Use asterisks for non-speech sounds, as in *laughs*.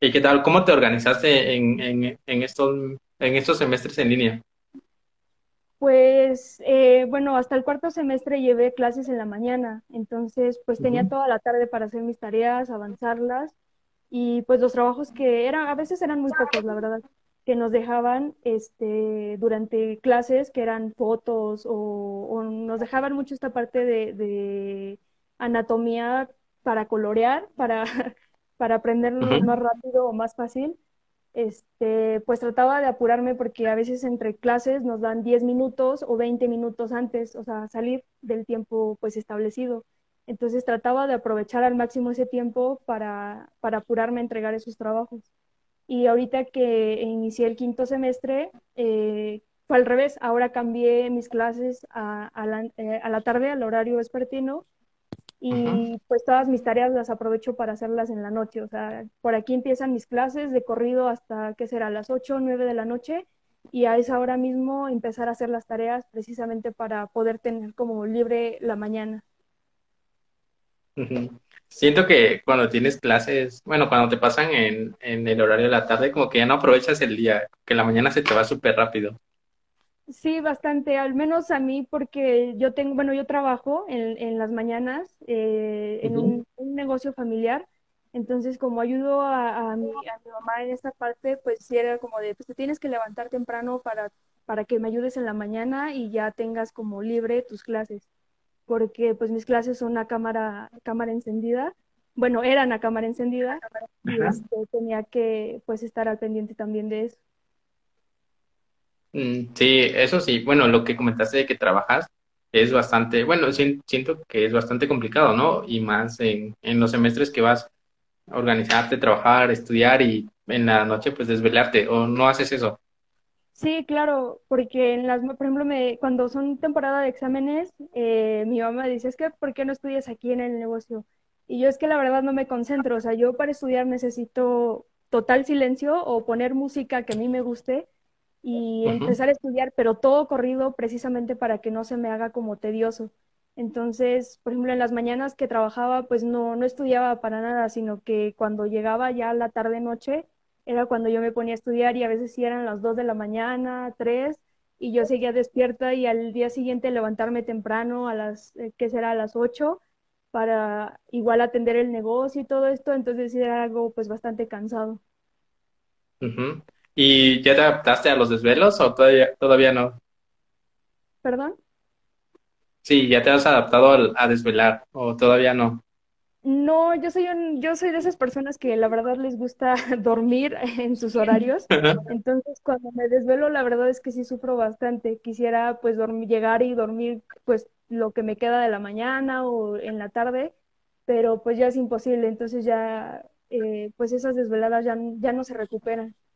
¿Y qué tal? ¿Cómo te organizaste en, en, en estos, en estos semestres en línea? Pues eh, bueno, hasta el cuarto semestre llevé clases en la mañana, entonces pues tenía Ujú, toda la tarde para hacer mis tareas, avanzarlas y pues los trabajos que eran, a veces eran muy pocos, la verdad, que nos dejaban este, durante clases, que eran fotos o, o nos dejaban mucho esta parte de, de anatomía para colorear, para, para aprendernos ujú. más rápido o más fácil este, pues trataba de apurarme porque a veces entre clases nos dan 10 minutos o 20 minutos antes, o sea, salir del tiempo pues establecido. Entonces trataba de aprovechar al máximo ese tiempo para, para apurarme a entregar esos trabajos. Y ahorita que inicié el quinto semestre, eh, fue al revés. Ahora cambié mis clases a, a la, eh, a la tarde, al horario vespertino, Y pues todas mis tareas las aprovecho para hacerlas en la noche. O sea, por aquí empiezan mis clases de corrido hasta, ¿qué será?, las 8 o 9 de la noche y a esa hora mismo empezar a hacer las tareas precisamente para poder tener como libre la mañana. Siento que cuando tienes clases, bueno, cuando te pasan en, en el horario de la tarde, como que ya no aprovechas el día, que la mañana se te va súper rápido. Sí, bastante, al menos a mí porque yo tengo, bueno, yo trabajo en, en las mañanas eh, en un, un negocio familiar, entonces como ayudo a, a mi, a mi mamá en esta parte, pues sí era como de, pues te tienes que levantar temprano para, para que me ayudes en la mañana y ya tengas como libre tus clases, porque pues mis clases son a cámara, cámara encendida, bueno, eran a cámara encendida. Y este, tenía que pues estar al pendiente también de eso. Mm, sí, eso sí. Bueno, lo que comentaste de que trabajas es bastante, bueno, sien- siento que es bastante complicado, ¿no? Y más en, en los semestres que vas a organizarte, trabajar, estudiar y en la noche pues desvelarte, o no haces eso. Sí, claro, porque en las, por ejemplo, me, cuando son temporada de exámenes, eh, mi mamá dice, es que, ¿por qué no estudias aquí en el negocio? Y yo es que la verdad no me concentro, o sea, yo para estudiar necesito total silencio o poner música que a mí me guste y empezar a estudiar, pero todo corrido precisamente para que no se me haga como tedioso. Entonces, por ejemplo, en las mañanas que trabajaba, pues no, no estudiaba para nada, sino que cuando llegaba ya la tarde-noche, era cuando yo me ponía a estudiar y a veces sí eran las 2 de la mañana, 3 y yo seguía despierta y al día siguiente levantarme temprano a las, eh, ¿qué será? A las 8 para igual atender el negocio y todo esto, entonces sí era algo pues bastante cansado. ¿Y ya te adaptaste a los desvelos o todavía, todavía no? ¿Perdón? Sí, ya te has adaptado al- a desvelar o todavía no. No, yo soy un, yo soy de esas personas que la verdad les gusta *laughs* dormir en sus horarios. Entonces, cuando me desvelo, la verdad es que sí sufro bastante. Quisiera pues dormir, llegar y dormir pues lo que me queda de la mañana o en la tarde, pero pues ya es imposible. Entonces ya eh, pues esas desveladas ya, ya no se recuperan.